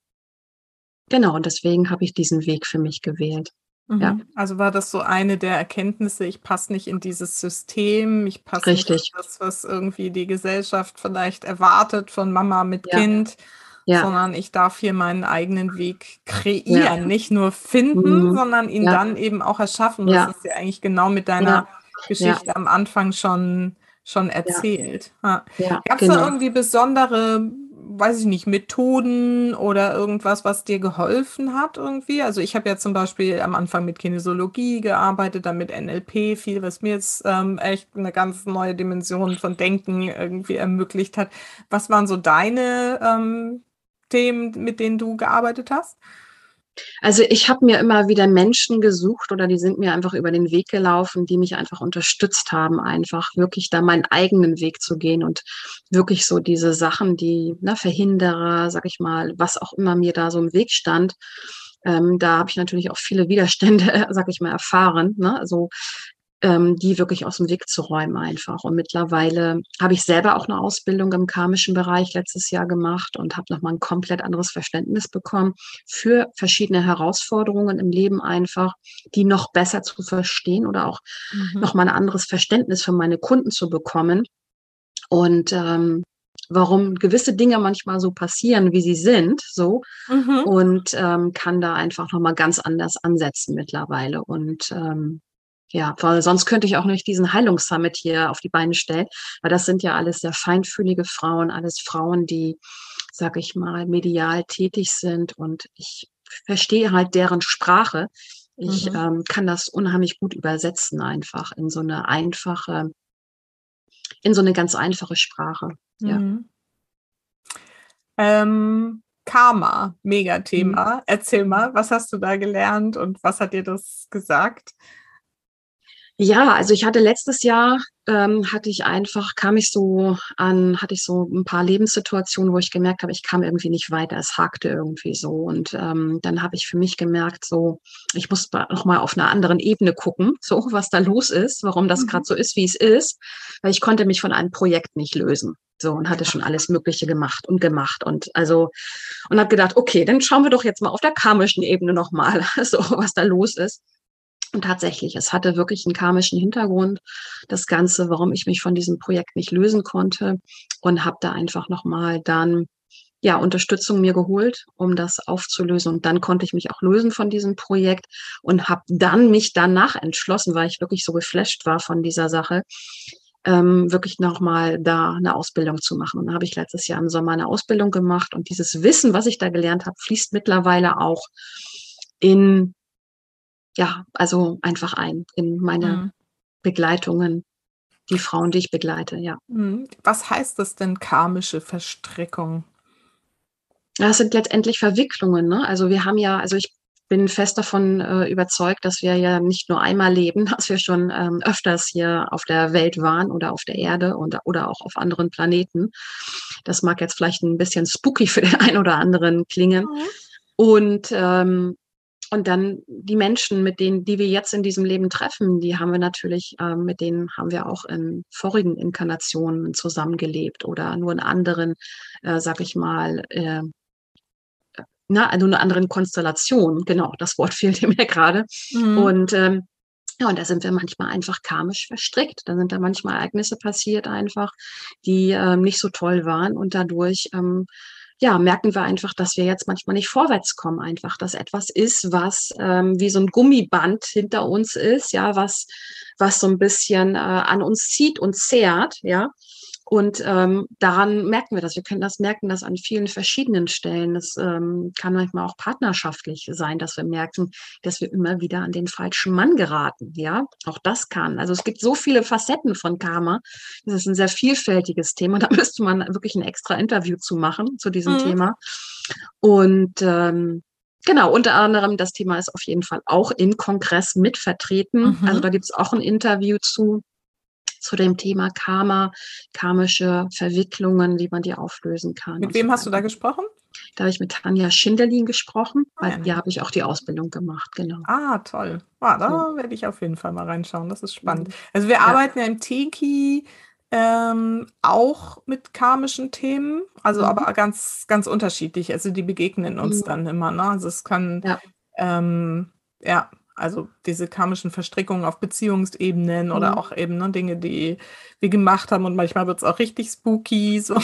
Genau, und deswegen habe ich diesen Weg für mich gewählt. Mhm. Ja. Also war das so eine der Erkenntnisse, ich passe nicht in dieses System, ich passe nicht in das, was irgendwie die Gesellschaft vielleicht erwartet von Mama mit ja. Kind, ja. sondern ich darf hier meinen eigenen Weg kreieren, nicht nur finden, mhm. sondern ihn dann eben auch erschaffen. Das ist ja eigentlich genau mit deiner Geschichte am Anfang schon, schon erzählt. Gab es genau. da irgendwie besondere weiß ich nicht, Methoden oder irgendwas, was dir geholfen hat irgendwie? Also ich habe ja zum Beispiel am Anfang mit Kinesiologie gearbeitet, dann mit NLP, viel, was mir jetzt ähm, echt eine ganz neue Dimension von Denken irgendwie ermöglicht hat. Was waren so deine ähm, Themen, mit denen du gearbeitet hast? Also ich habe mir immer wieder Menschen gesucht oder die sind mir einfach über den Weg gelaufen, die mich einfach unterstützt haben, einfach wirklich da meinen eigenen Weg zu gehen und wirklich so diese Sachen, die na, ne, Verhinderer, sag ich mal, was auch immer mir da so im Weg stand, ähm, da habe ich natürlich auch viele Widerstände, sag ich mal, erfahren. Ne? Also ähm, die wirklich aus dem Weg zu räumen einfach. Und mittlerweile habe ich selber auch eine Ausbildung im karmischen Bereich letztes Jahr gemacht und habe nochmal ein komplett anderes Verständnis bekommen für verschiedene Herausforderungen im Leben einfach, die noch besser zu verstehen oder auch mhm. nochmal ein anderes Verständnis für meine Kunden zu bekommen. Und ähm, warum gewisse Dinge manchmal so passieren, wie sie sind, so mhm. und ähm, kann da einfach noch mal ganz anders ansetzen mittlerweile und ähm, ja, weil sonst könnte ich auch nicht diesen Heilungssummit hier auf die Beine stellen, weil das sind ja alles sehr feinfühlige Frauen, alles Frauen, die, sag ich mal, medial tätig sind und ich verstehe halt deren Sprache. Ich mhm. ähm, kann das unheimlich gut übersetzen einfach in so eine einfache, in so eine ganz einfache Sprache. Ja. Mhm. Ähm, Karma, Megathema. Mhm. Erzähl mal, was hast du da gelernt und was hat dir das gesagt? Ja, also ich hatte letztes Jahr, ähm, hatte ich einfach, kam ich so an, hatte ich so ein paar Lebenssituationen, wo ich gemerkt habe, ich kam irgendwie nicht weiter, es hakte irgendwie so. Und ähm, dann habe ich für mich gemerkt, so, ich muss noch mal auf einer anderen Ebene gucken, so was da los ist, warum das mhm. gerade so ist, wie es ist, weil ich konnte mich von einem Projekt nicht lösen. So und hatte schon alles Mögliche gemacht und gemacht und also und habe gedacht, okay, dann schauen wir doch jetzt mal auf der karmischen Ebene noch mal, so was da los ist. Und tatsächlich, es hatte wirklich einen karmischen Hintergrund, das Ganze, warum ich mich von diesem Projekt nicht lösen konnte und habe da einfach nochmal dann ja, Unterstützung mir geholt, um das aufzulösen. Und dann konnte ich mich auch lösen von diesem Projekt und habe dann mich danach entschlossen, weil ich wirklich so geflasht war von dieser Sache, ähm, wirklich nochmal da eine Ausbildung zu machen. Und da habe ich letztes Jahr im Sommer eine Ausbildung gemacht und dieses Wissen, was ich da gelernt habe, fließt mittlerweile auch in ja, also einfach ein in meine mhm. Begleitungen, die Frauen, die ich begleite, ja. Mhm. Was heißt das denn karmische Verstrickung? Das sind letztendlich Verwicklungen. Ne? Also wir haben ja, also ich bin fest davon äh, überzeugt, dass wir ja nicht nur einmal leben, dass wir schon ähm, öfters hier auf der Welt waren oder auf der Erde und, oder auch auf anderen Planeten. Das mag jetzt vielleicht ein bisschen spooky für den einen oder anderen klingen. Mhm. Und ähm, und dann die Menschen, mit denen, die wir jetzt in diesem Leben treffen, die haben wir natürlich, äh, mit denen haben wir auch in vorigen Inkarnationen zusammengelebt oder nur in anderen, äh, sag ich mal, äh, na, also einer anderen Konstellation. Genau, das Wort fehlt mir gerade. Mhm. Und ähm, ja, und da sind wir manchmal einfach karmisch verstrickt. Da sind da manchmal Ereignisse passiert einfach, die ähm, nicht so toll waren und dadurch ähm, ja, merken wir einfach, dass wir jetzt manchmal nicht vorwärts kommen, einfach, dass etwas ist, was ähm, wie so ein Gummiband hinter uns ist, ja, was, was so ein bisschen äh, an uns zieht und zehrt, ja. Und ähm, daran merken wir das. Wir können das merken, das an vielen verschiedenen Stellen. Das ähm, kann manchmal auch partnerschaftlich sein, dass wir merken, dass wir immer wieder an den falschen Mann geraten. Ja, auch das kann. Also es gibt so viele Facetten von Karma. Das ist ein sehr vielfältiges Thema. Da müsste man wirklich ein extra Interview zu machen zu diesem mhm. Thema. Und ähm, Genau, unter anderem das Thema ist auf jeden Fall auch im Kongress mit vertreten. Mhm. Also da gibt es auch ein Interview zu zu dem Thema Karma, karmische Verwicklungen, wie man die auflösen kann. Mit wem so hast du da gesprochen? Da habe ich mit Tanja Schinderlin gesprochen, weil ah, ja. habe ich auch die Ausbildung gemacht, genau. Ah, toll. Ah, da ja. werde ich auf jeden Fall mal reinschauen. Das ist spannend. Mhm. Also wir ja. arbeiten ja im Tiki ähm, auch mit karmischen Themen, also mhm. aber ganz, ganz unterschiedlich. Also die begegnen uns mhm. dann immer. Ne? Also es kann ja, ähm, ja also diese karmischen Verstrickungen auf Beziehungsebenen mhm. oder auch eben ne, Dinge, die wir gemacht haben und manchmal wird es auch richtig spooky. So.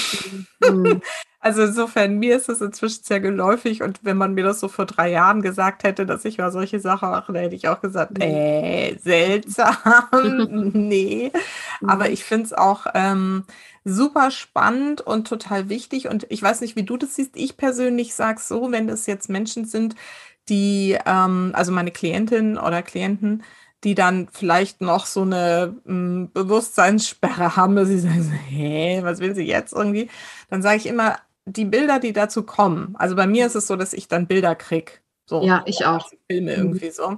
Mhm. also insofern, mir ist es inzwischen sehr geläufig und wenn man mir das so vor drei Jahren gesagt hätte, dass ich mal solche Sachen mache, dann hätte ich auch gesagt, äh, seltsam, nee. Aber mhm. ich finde es auch ähm, super spannend und total wichtig und ich weiß nicht, wie du das siehst. Ich persönlich sage so, wenn es jetzt Menschen sind, die, ähm, also meine Klientinnen oder Klienten, die dann vielleicht noch so eine m, hm, Bewusstseinssperre haben, dass sie sagen, hä, was will sie jetzt irgendwie? Dann sage ich immer, die Bilder, die dazu kommen, also bei mir ist es so, dass ich dann Bilder kriege. So, ja, ich auch. Filme mhm. irgendwie so.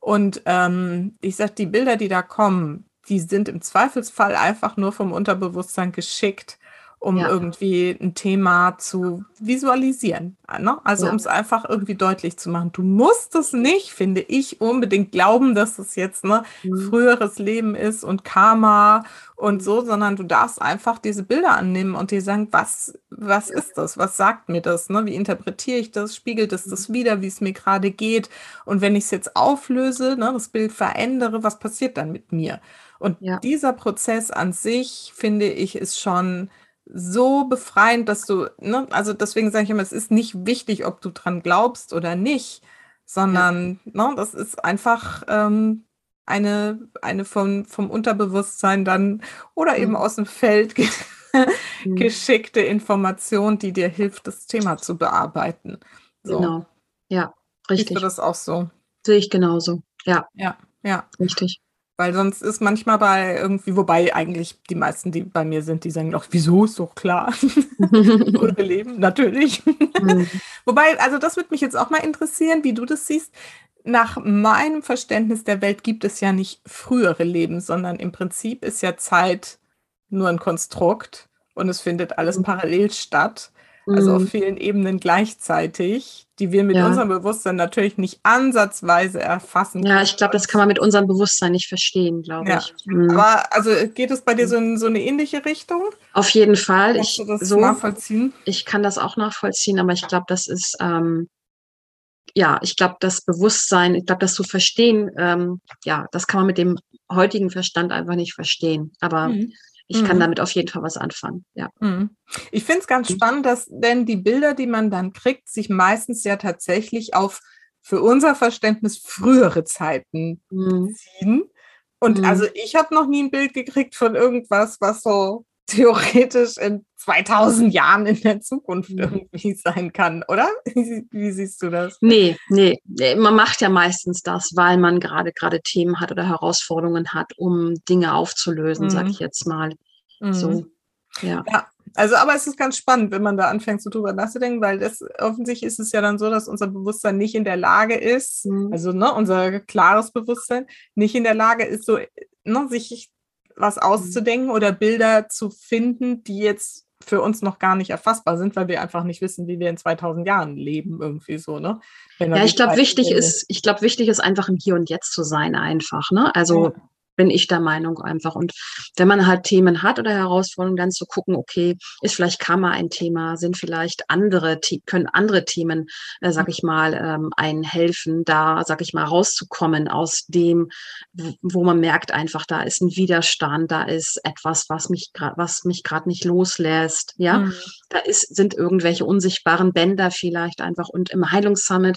Und ähm, ich sage, die Bilder, die da kommen, die sind im Zweifelsfall einfach nur vom Unterbewusstsein geschickt um ja. irgendwie ein Thema zu visualisieren. Ne? Also ja. um es einfach irgendwie deutlich zu machen. Du musst es nicht, finde ich, unbedingt glauben, dass es jetzt ne, mhm. früheres Leben ist und Karma und so, sondern du darfst einfach diese Bilder annehmen und dir sagen, was, was ja. ist das? Was sagt mir das? Ne? Wie interpretiere ich das? Spiegelt es das mhm. wieder, wie es mir gerade geht? Und wenn ich es jetzt auflöse, ne, das Bild verändere, was passiert dann mit mir? Und dieser Prozess an sich, finde ich, ist schon so befreiend, dass du, ne, also deswegen sage ich immer, es ist nicht wichtig, ob du dran glaubst oder nicht, sondern ja. ne, das ist einfach ähm, eine, eine vom, vom Unterbewusstsein dann oder mhm. eben aus dem Feld ge mhm. geschickte Information, die dir hilft, das Thema zu bearbeiten. So. Genau, ja, richtig. Siehst du das auch so? Sehe ich genauso, ja. Ja, ja. Richtig. Weil sonst ist manchmal bei irgendwie, wobei eigentlich die meisten, die bei mir sind, die sagen doch, wieso ist doch klar. Unsere Leben, natürlich. Mhm. wobei, also das würde mich jetzt auch mal interessieren, wie du das siehst. Nach meinem Verständnis der Welt gibt es ja nicht frühere Leben, sondern im Prinzip ist ja Zeit nur ein Konstrukt und es findet alles mhm. parallel statt also auf mhm. vielen Ebenen gleichzeitig, die wir mit ja. unserem Bewusstsein natürlich nicht ansatzweise erfassen können. Ja, ich glaube, das kann man mit unserem Bewusstsein nicht verstehen, glaube ja. ich. Mhm. Aber also geht es bei dir so in so eine ähnliche Richtung? Auf jeden Fall. Kannst ich, du das so, nachvollziehen? Ich kann das auch nachvollziehen, aber ich glaube, das ist ähm, ja, ich glaube, das Bewusstsein, ich glaube, das zu verstehen, ähm, ja, das kann man mit dem heutigen Verstand einfach nicht verstehen. Aber mhm ich mhm. kann damit auf jeden Fall was anfangen. Ja. Mhm. Ich finde es ganz spannend, dass denn die Bilder, die man dann kriegt, sich meistens ja tatsächlich auf für unser Verständnis frühere Zeiten mhm. ziehen. Und mhm. also ich habe noch nie ein Bild gekriegt von irgendwas, was so theoretisch in 2000 Jahren in der Zukunft irgendwie sein kann, oder? Wie, siehst du das? Nee, nee, man macht ja meistens das, weil man gerade gerade Themen hat oder Herausforderungen hat, um Dinge aufzulösen, mhm. sag ich jetzt mal. Mhm. So, ja. ja. Also, aber es ist ganz spannend, wenn man da anfängt, so drüber nachzudenken, weil das offensichtlich ist es ja dann so, dass unser Bewusstsein nicht in der Lage ist, mhm. also ne, unser klares Bewusstsein nicht in der Lage ist, so ne, sich was auszudenken oder Bilder zu finden, die jetzt für uns noch gar nicht erfassbar sind, weil wir einfach nicht wissen, wie wir in 2000 Jahren leben, irgendwie so, ne? ja, ich glaube, wichtig ist, ich glaube, wichtig ist einfach im Hier und Jetzt zu sein, einfach, ne? Also, ja. Bin ich der Meinung einfach. Und wenn man halt Themen hat oder Herausforderungen, dann zu gucken, okay, ist vielleicht Karma ein Thema, sind vielleicht andere, können andere Themen, äh, sag ich mal, ähm, einen helfen, da, sag ich mal, rauszukommen aus dem, wo man merkt einfach, da ist ein Widerstand, da ist etwas, was mich gerade, was mich gerade nicht loslässt, ja. Mhm. Da ist, sind irgendwelche unsichtbaren Bänder vielleicht einfach. Und im Heilungssummit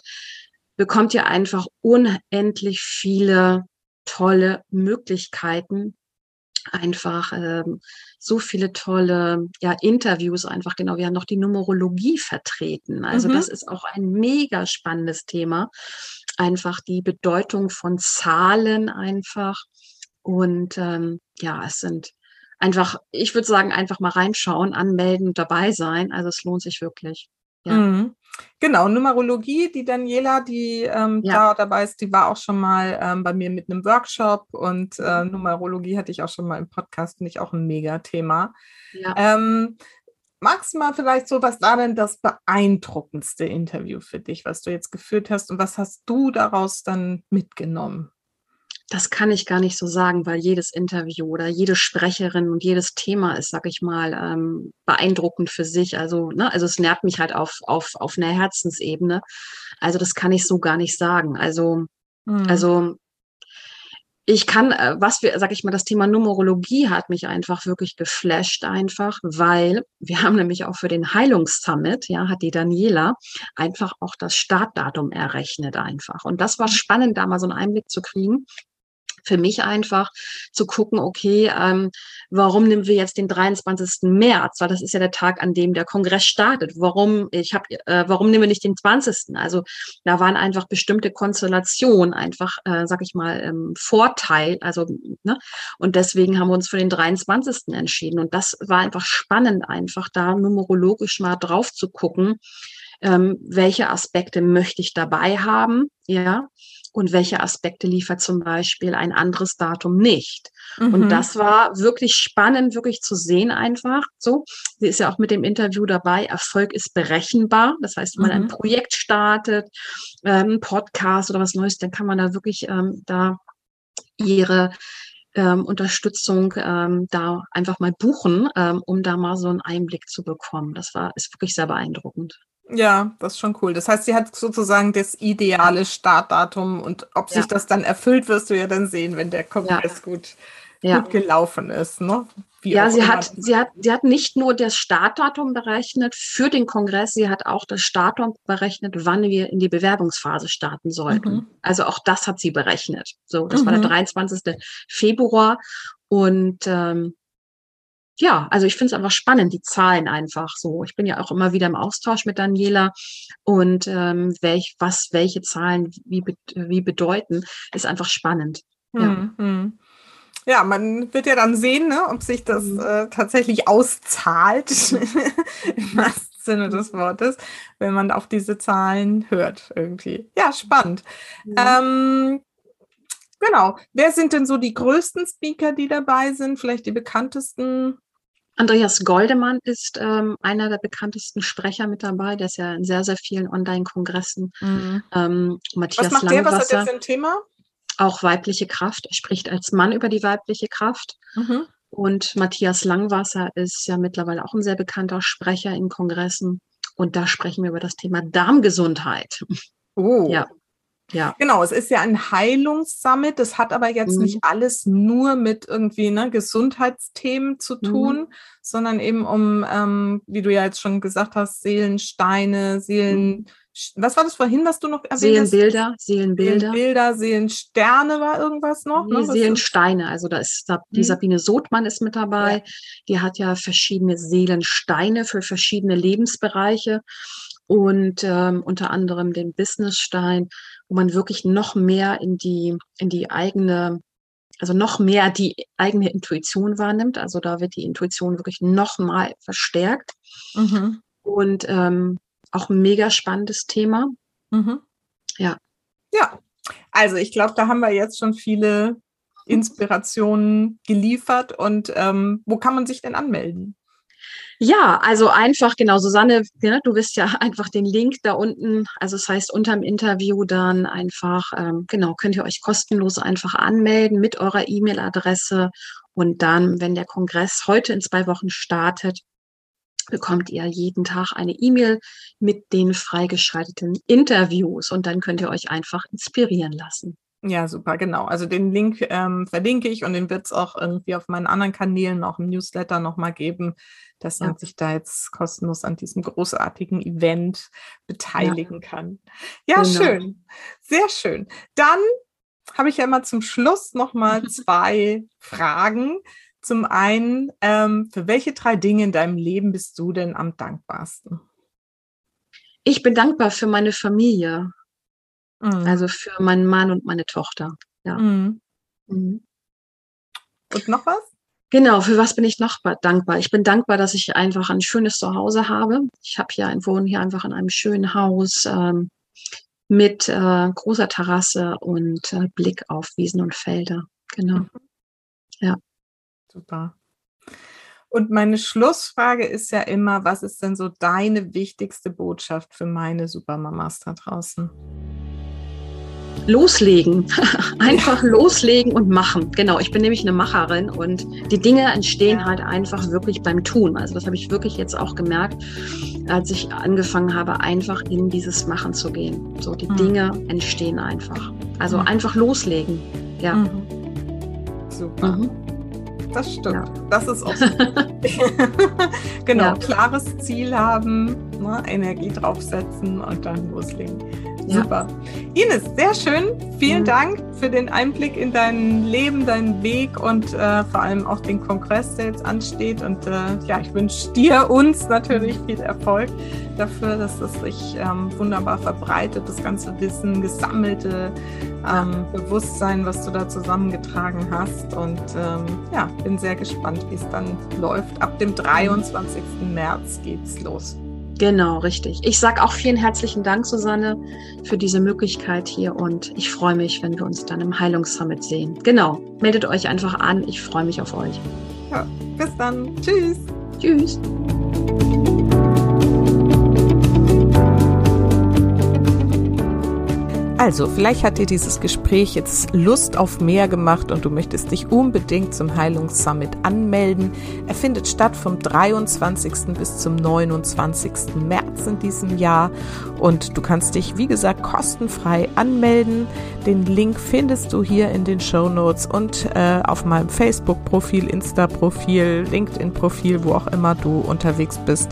bekommt ihr einfach unendlich viele tolle Möglichkeiten, einfach ähm, so viele tolle ja, Interviews einfach genau. Wir haben noch die Numerologie vertreten. Also mhm. das ist auch ein mega spannendes Thema. Einfach die Bedeutung von Zahlen einfach. Und ähm, ja, es sind einfach, ich würde sagen, einfach mal reinschauen, anmelden, dabei sein. Also es lohnt sich wirklich. Ja. Mhm. Genau, Numerologie, die Daniela, die ähm, ja. da dabei ist, die war auch schon mal ähm, bei mir mit einem Workshop und äh, mhm. Numerologie hatte ich auch schon mal im Podcast, finde ich auch ein Mega-Thema. Ja. Ähm, magst du mal vielleicht so, was war denn das beeindruckendste Interview für dich, was du jetzt geführt hast und was hast du daraus dann mitgenommen? Das kann ich gar nicht so sagen, weil jedes Interview oder jede Sprecherin und jedes Thema ist, sag ich mal, ähm, beeindruckend für sich. Also, ne, also es nährt mich halt auf, auf, auf einer Herzensebene. Also das kann ich so gar nicht sagen. Also, mhm. also ich kann, äh, was wir, sag ich mal, das Thema Numerologie hat mich einfach wirklich geflasht einfach, weil wir haben nämlich auch für den Heilungssummit, ja, hat die Daniela einfach auch das Startdatum errechnet einfach. Und das war mhm. spannend, da mal so einen Einblick zu kriegen, für mich einfach zu gucken, okay, ähm, warum nehmen wir jetzt den 23. März? Weil das ist ja der Tag, an dem der Kongress startet. Warum, ich habe, äh, warum nehmen wir nicht den 20.? Also da waren einfach bestimmte Konstellationen einfach, äh, sag ich mal, ähm, Vorteil. Also, ne? Und deswegen haben wir uns für den 23. entschieden. Und das war einfach spannend, einfach da numerologisch mal drauf zu gucken, ähm, welche Aspekte möchte ich dabei haben, ja, und welche Aspekte liefert zum Beispiel ein anderes Datum nicht. Mhm. Und das war wirklich spannend, wirklich zu sehen einfach. So, sie ist ja auch mit dem Interview dabei. Erfolg ist berechenbar. Das heißt, wenn man mhm. ein Projekt startet, ähm, Podcast oder was Neues, dann kann man da wirklich ähm, da ihre ähm, Unterstützung ähm, da einfach mal buchen, ähm, um da mal so einen Einblick zu bekommen. Das war ist wirklich sehr beeindruckend. Ja, das ist schon cool. Das heißt, sie hat sozusagen das ideale Startdatum und ob sich das dann erfüllt, wirst du ja dann sehen, wenn der Kongress ja. gut, ja. gut gelaufen ist. Ne? Wie ja, sie hat, sie, hat, sie hat nicht nur das Startdatum berechnet für den Kongress, sie hat auch das Startdatum berechnet, wann wir in die Bewerbungsphase starten sollten. Mhm. Also auch das hat sie berechnet. So, das mhm. war der 23. Mhm. Februar. Und ähm, ja, also ich finde es einfach spannend, die Zahlen einfach so. Ich bin ja auch immer wieder im Austausch mit Daniela und ähm, welch, was welche Zahlen wie, wie bedeuten, ist einfach spannend. Ja. Mhm. Ja, man wird ja dann sehen, ne, ob sich das mhm. äh, tatsächlich auszahlt, im wahrsten Sinne des Wortes, wenn man auf diese Zahlen hört irgendwie. Ja, spannend. Mhm. Ähm, genau. Wer sind denn so die größten Speaker, die dabei sind? Vielleicht die bekanntesten? Andreas Goldemann ist ähm, einer der bekanntesten Sprecher mit dabei. Der ist ja in sehr, sehr vielen Online-Kongressen. Mhm. Ähm, Matthias Was macht der? Was hat der für ein Thema? Auch weibliche Kraft. Er spricht als Mann über die weibliche Kraft. Mhm. Und Matthias Langwasser ist ja mittlerweile auch ein sehr bekannter Sprecher in Kongressen. Und da sprechen wir über das Thema Darmgesundheit. Oh. Ja. Ja. Genau, es ist ja ein Heilungssummit. Das hat aber jetzt mhm. nicht alles nur mit irgendwie ne, Gesundheitsthemen zu mhm. tun, mhm. sondern eben um, ähm, wie du ja jetzt schon gesagt hast, Seelensteine, Seelen. Mhm. Was war das vorhin, was du noch erwähnt Seelenbilder, hast? Seelenbilder. Seelenbilder, Seelensterne war irgendwas noch? Nee, ne? Seelensteine. Also da ist die mhm. Sabine Sotmann ist mit dabei. Ja. Die hat ja verschiedene Seelensteine für verschiedene Lebensbereiche und ähm, unter anderem den Businessstein, wo man wirklich noch mehr in die, in die eigene, also noch mehr die eigene Intuition wahrnimmt. Also da wird die Intuition wirklich noch mal verstärkt. Mhm. Und ähm, auch ein mega spannendes Thema. Mhm. Ja. Ja, also ich glaube, da haben wir jetzt schon viele Inspirationen geliefert. Und ähm, wo kann man sich denn anmelden? Ja, also einfach, genau, Susanne, ja, du wirst ja einfach den Link da unten, also das heißt unterm Interview dann einfach, ähm, genau, könnt ihr euch kostenlos einfach anmelden mit eurer E-Mail-Adresse und dann, wenn der Kongress heute in zwei Wochen startet, bekommt ihr jeden Tag eine E-Mail mit den freigeschalteten Interviews und dann könnt ihr euch einfach inspirieren lassen. Ja, super, genau. Also den Link ähm, verlinke ich und den wird es auch irgendwie auf meinen anderen Kanälen, auch im Newsletter nochmal geben, dass man sich da jetzt kostenlos an diesem großartigen Event beteiligen ja. kann. Ja, genau. schön. Sehr schön. Dann habe ich ja immer zum Schluss nochmal zwei Fragen. Zum einen, ähm, für welche drei Dinge in deinem Leben bist du denn am dankbarsten? Ich bin dankbar für meine Familie. Mhm. Also für meinen Mann und meine Tochter. Ja. Mhm. Mhm. Und noch was? Genau, für was bin ich noch dankbar? Ich bin dankbar, dass ich einfach ein schönes Zuhause habe. Ich habe hier ein Wohnen hier einfach in einem schönen Haus ähm, mit äh, großer Terrasse und äh, Blick auf Wiesen und Felder. Genau. Mhm. Ja. Super. Und meine Schlussfrage ist ja immer, was ist denn so deine wichtigste Botschaft für meine Supermamas da draußen? Loslegen. einfach ja. loslegen und machen. Genau, ich bin nämlich eine Macherin und die Dinge entstehen halt einfach wirklich beim Tun. Also das habe ich wirklich jetzt auch gemerkt, als ich angefangen habe, einfach in dieses Machen zu gehen. So, die mhm. Dinge entstehen einfach. Also mhm. einfach loslegen. Ja. Mhm. Super. Mhm. Das stimmt. Ja. Das ist auch so. genau, ja. klares Ziel haben, ne, Energie draufsetzen und dann loslegen. Super. Ja. Ines, sehr schön. Vielen mhm. Dank für den Einblick in dein Leben, deinen Weg und äh, vor allem auch den Kongress, der jetzt ansteht. Und äh, ja, ich wünsche dir, uns natürlich viel Erfolg dafür, dass das sich ähm, wunderbar verbreitet, das ganze Wissen, gesammelte ähm, Bewusstsein, was du da zusammengetragen hast. Und ähm, ja, bin sehr gespannt, wie es dann läuft. Ab dem 23. März geht's los. Genau, richtig. Ich sage auch vielen herzlichen Dank, Susanne, für diese Möglichkeit hier und ich freue mich, wenn wir uns dann im Heilungssummit sehen. Genau, meldet euch einfach an. Ich freue mich auf euch. Ja, bis dann. Tschüss. Tschüss. Also, vielleicht hat dir dieses Gespräch jetzt Lust auf mehr gemacht und du möchtest dich unbedingt zum Heilungssummit anmelden. Er findet statt vom 23. bis zum 29. März in diesem Jahr und du kannst dich, wie gesagt, kostenfrei anmelden. Den Link findest du hier in den Show Notes und äh, auf meinem Facebook-Profil, Insta-Profil, LinkedIn-Profil, wo auch immer du unterwegs bist.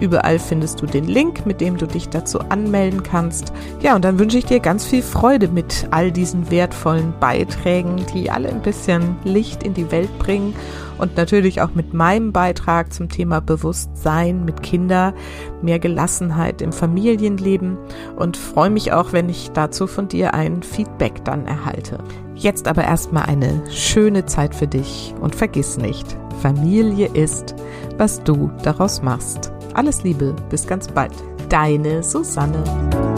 Überall findest du den Link, mit dem du dich dazu anmelden kannst. Ja, und dann wünsche ich dir ganz viel Freude mit all diesen wertvollen Beiträgen, die alle ein bisschen Licht in die Welt bringen und natürlich auch mit meinem Beitrag zum Thema Bewusstsein mit Kinder, mehr Gelassenheit im Familienleben und freue mich auch, wenn ich dazu von dir ein Feedback dann erhalte. Jetzt aber erstmal eine schöne Zeit für dich und vergiss nicht, Familie ist, was du daraus machst. Alles Liebe, bis ganz bald. Deine Susanne.